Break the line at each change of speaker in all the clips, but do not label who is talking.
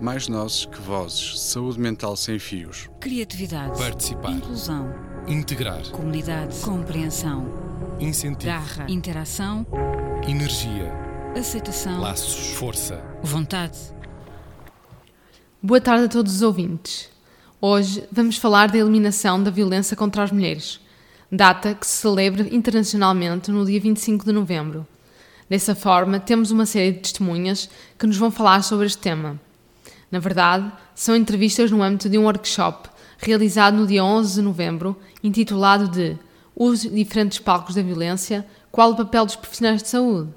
Mais nozes que vozes. Saúde mental sem fios.
Criatividade.
Participar.
Inclusão.
Integrar.
Comunidade. Compreensão.
Incentivo.
Garra. Interação.
Energia.
Aceitação.
Laços. Força.
Vontade.
Boa tarde a todos os ouvintes. Hoje vamos falar da eliminação da violência contra as mulheres, data que se celebra internacionalmente no dia 25 de novembro. Dessa forma, temos uma série de testemunhas que nos vão falar sobre este tema. Na verdade, são entrevistas no âmbito de um workshop realizado no dia 11 de novembro, intitulado de Os diferentes palcos da violência, qual o papel dos profissionais de saúde?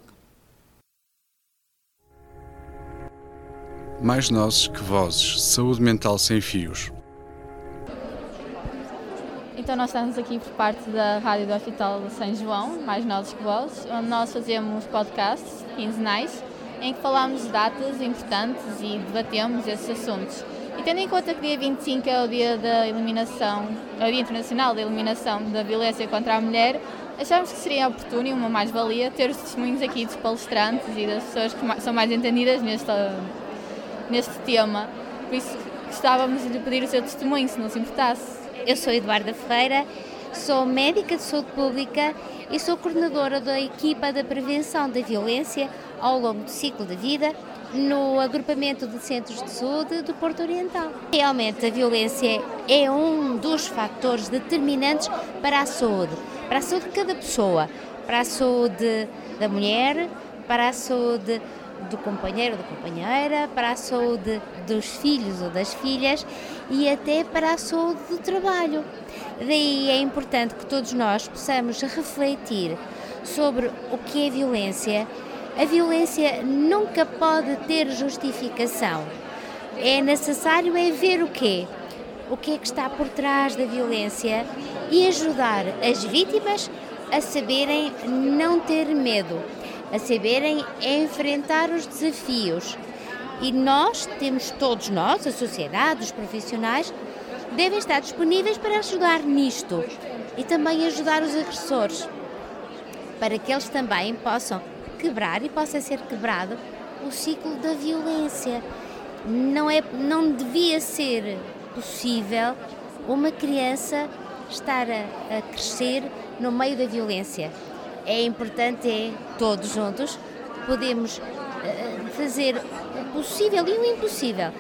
Mais nozes que vozes. Saúde mental sem fios.
Então nós estamos aqui por parte da Rádio do Hospital de São João, mais nozes que vozes, onde nós fazemos podcasts quinzenais em que falamos de datas importantes e debatemos esses assuntos. E tendo em conta que dia 25 é o dia da eliminação, é o Dia Internacional da Eliminação da Violência contra a Mulher, achamos que seria oportuno e uma mais-valia ter os testemunhos aqui dos palestrantes e das pessoas que são mais entendidas neste, neste tema. Por isso gostávamos de lhe pedir o seu testemunho, se não se importasse.
Eu sou Eduarda Ferreira, sou médica de saúde pública e sou coordenadora da equipa da prevenção da violência ao longo do ciclo da vida no agrupamento de centros de saúde do Porto Oriental. Realmente a violência é um dos fatores determinantes para a saúde, para a saúde de cada pessoa, para a saúde da mulher, para a saúde do companheiro ou da companheira, para a saúde dos filhos ou das filhas e até para a saúde do trabalho. Daí é importante que todos nós possamos refletir sobre o que é violência. A violência nunca pode ter justificação. É necessário é ver o quê? O que é que está por trás da violência e ajudar as vítimas a saberem não ter medo, a saberem enfrentar os desafios. E nós temos, todos nós, a sociedade, os profissionais, devem estar disponíveis para ajudar nisto e também ajudar os agressores, para que eles também possam quebrar e possa ser quebrado o ciclo da violência. Não, é, não devia ser possível uma criança estar a, a crescer no meio da violência. É importante, é todos juntos, podemos uh, fazer o possível e o impossível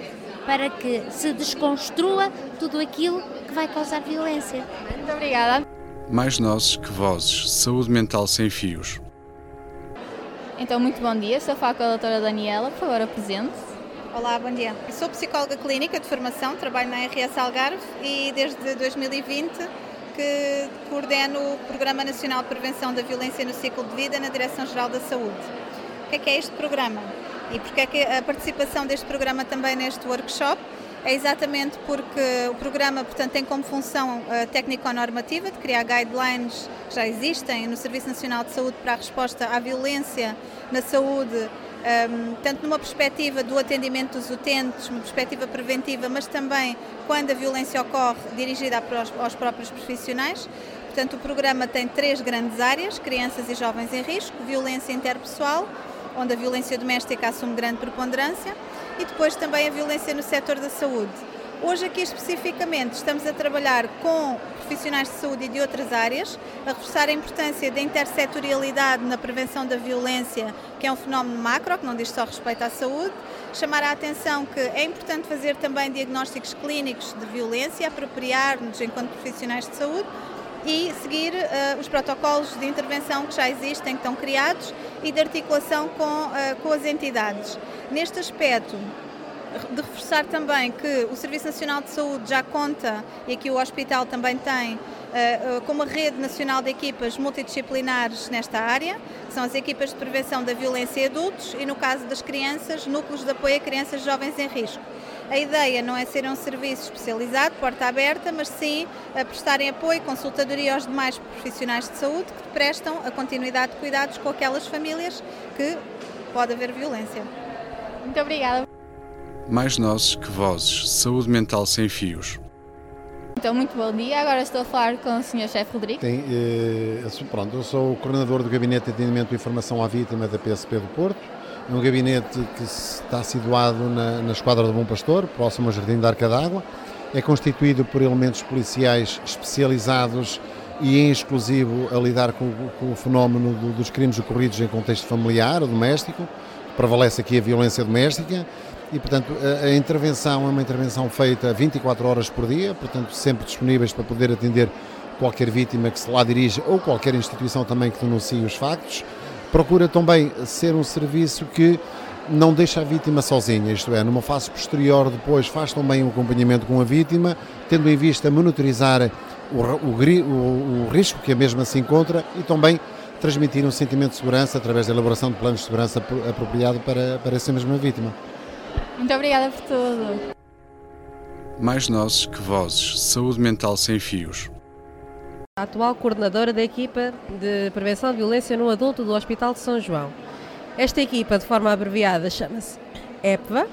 para que se desconstrua tudo aquilo que vai causar violência.
Muito obrigada.
Mais nozes que vozes. Saúde mental sem fios.
Então, muito bom dia. Estou a falar doutora Daniela. Por favor, apresente-se.
Olá, bom dia. Eu sou psicóloga clínica de formação, trabalho na RS Algarve e desde 2020 que coordeno o Programa Nacional de Prevenção da Violência no Ciclo de Vida na Direção-Geral da Saúde. O que é que é este programa? E porque é que a participação deste programa também neste workshop? É exatamente porque o programa, portanto, tem como função uh, técnico-normativa de criar guidelines que já existem no Serviço Nacional de Saúde para a resposta à violência na saúde, um, tanto numa perspectiva do atendimento dos utentes, uma perspectiva preventiva, mas também quando a violência ocorre dirigida aos próprios profissionais. Portanto, o programa tem três grandes áreas: crianças e jovens em risco, violência interpessoal, onde a violência doméstica assume grande preponderância, e depois também a violência no setor da saúde. Hoje, aqui especificamente, estamos a trabalhar com profissionais de saúde e de outras áreas, a reforçar a importância da intersetorialidade na prevenção da violência, que é um fenómeno macro, que não diz só respeito à saúde, chamar a atenção que é importante fazer também diagnósticos clínicos de violência, apropriar-nos enquanto profissionais de saúde e seguir uh, os protocolos de intervenção que já existem, que estão criados e de articulação com, uh, com as entidades. Neste aspecto, de reforçar também que o Serviço Nacional de Saúde já conta, e aqui o hospital também tem, uh, com uma rede nacional de equipas multidisciplinares nesta área, que são as equipas de prevenção da violência em adultos e, no caso das crianças, núcleos de apoio a crianças jovens em risco. A ideia não é ser um serviço especializado, porta aberta, mas sim a prestarem apoio consultadoria aos demais profissionais de saúde que prestam a continuidade de cuidados com aquelas famílias que pode haver violência.
Muito obrigada.
Mais nozes que vozes. Saúde mental sem fios.
Então, muito bom dia. Agora estou a falar com o Sr. Chefe Rodrigo.
Tem, eh, pronto, eu sou o coordenador do Gabinete de Atendimento e Informação à Vítima da PSP do Porto. É um gabinete que está situado na, na Esquadra do Bom Pastor, próximo ao Jardim da Arca d'Água. É constituído por elementos policiais especializados e em exclusivo a lidar com, com o fenómeno do, dos crimes ocorridos em contexto familiar ou doméstico. Prevalece aqui a violência doméstica e, portanto, a, a, intervenção é uma intervenção feita 24 horas por dia, portanto, sempre disponíveis para poder atender qualquer vítima que se lá dirija ou qualquer instituição também que denuncie os factos. Procura também ser um serviço que não deixa a vítima sozinha, isto é, numa fase posterior depois faz também um acompanhamento com a vítima, tendo em vista monitorizar o, o, o, o risco que a mesma se encontra e também transmitir um sentimento de segurança através da elaboração de planos de segurança apropriado para, para essa mesma vítima.
Muito obrigada por tudo.
Mais nozes que vozes. Saúde mental sem fios.
A atual coordenadora da equipa de prevenção de violência no adulto do Hospital de São João. Esta equipa, de forma abreviada, chama-se EPVA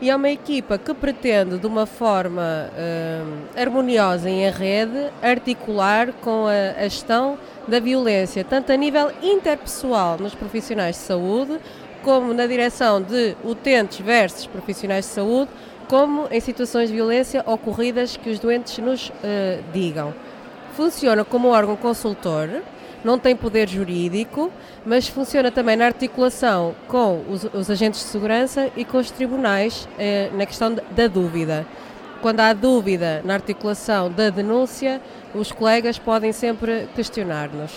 e é uma equipa que pretende, de uma forma uh, harmoniosa em rede, articular com a, a gestão da violência, tanto a nível interpessoal nos profissionais de saúde, como na direção de utentes versus profissionais de saúde, como em situações de violência ocorridas que os doentes nos uh, digam. Funciona como órgão consultor, não tem poder jurídico, mas funciona também na articulação com os, os agentes de segurança e com os tribunais eh, na questão da dúvida. Quando há dúvida na articulação da denúncia, os colegas podem sempre questionar-nos.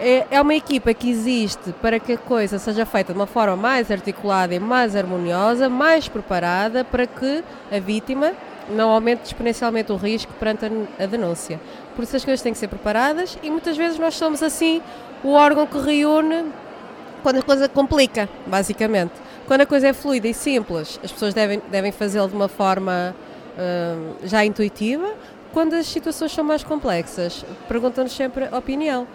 É, é uma equipa que existe para que a coisa seja feita de uma forma mais articulada e mais harmoniosa, mais preparada para que a vítima não aumente exponencialmente o risco perante a denúncia. Por isso as coisas têm que ser preparadas e muitas vezes nós somos assim o órgão que reúne quando a coisa complica, basicamente. Quando a coisa é fluida e simples, as pessoas devem, devem fazê-lo de uma forma uh, já intuitiva. Quando as situações são mais complexas, perguntam-nos sempre a opinião.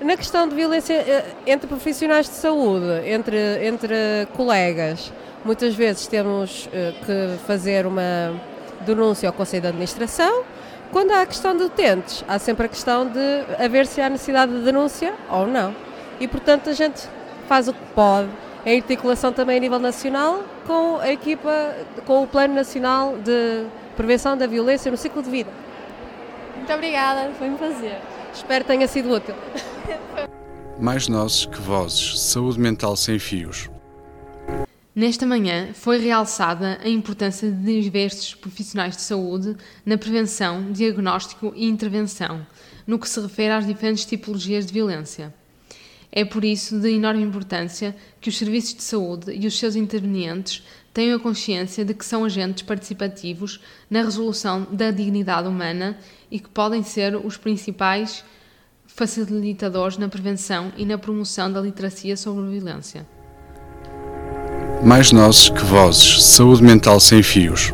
Na questão de violência eh, entre profissionais de saúde, entre, entre colegas, muitas vezes temos uh, que fazer uma denúncia ao Conselho de Administração. Quando há a questão de utentes, há sempre a questão de haver se há necessidade de denúncia ou não. E, portanto, a gente faz o que pode, em articulação também a nível nacional, com a equipa, com o Plano Nacional de Prevenção da Violência no Ciclo de Vida.
Muito obrigada, foi um prazer.
Espero que tenha sido útil.
Mais nozes que vozes. Saúde mental sem fios.
Nesta manhã foi realçada a importância de diversos profissionais de saúde na prevenção, diagnóstico e intervenção, no que se refere às diferentes tipologias de violência. É por isso de enorme importância que os serviços de saúde e os seus intervenientes tenham a consciência de que são agentes participativos na resolução da dignidade humana e que podem ser os principais facilitadores na prevenção e na promoção da literacia sobre violência.
Mais nozes que vozes. Saúde mental sem fios.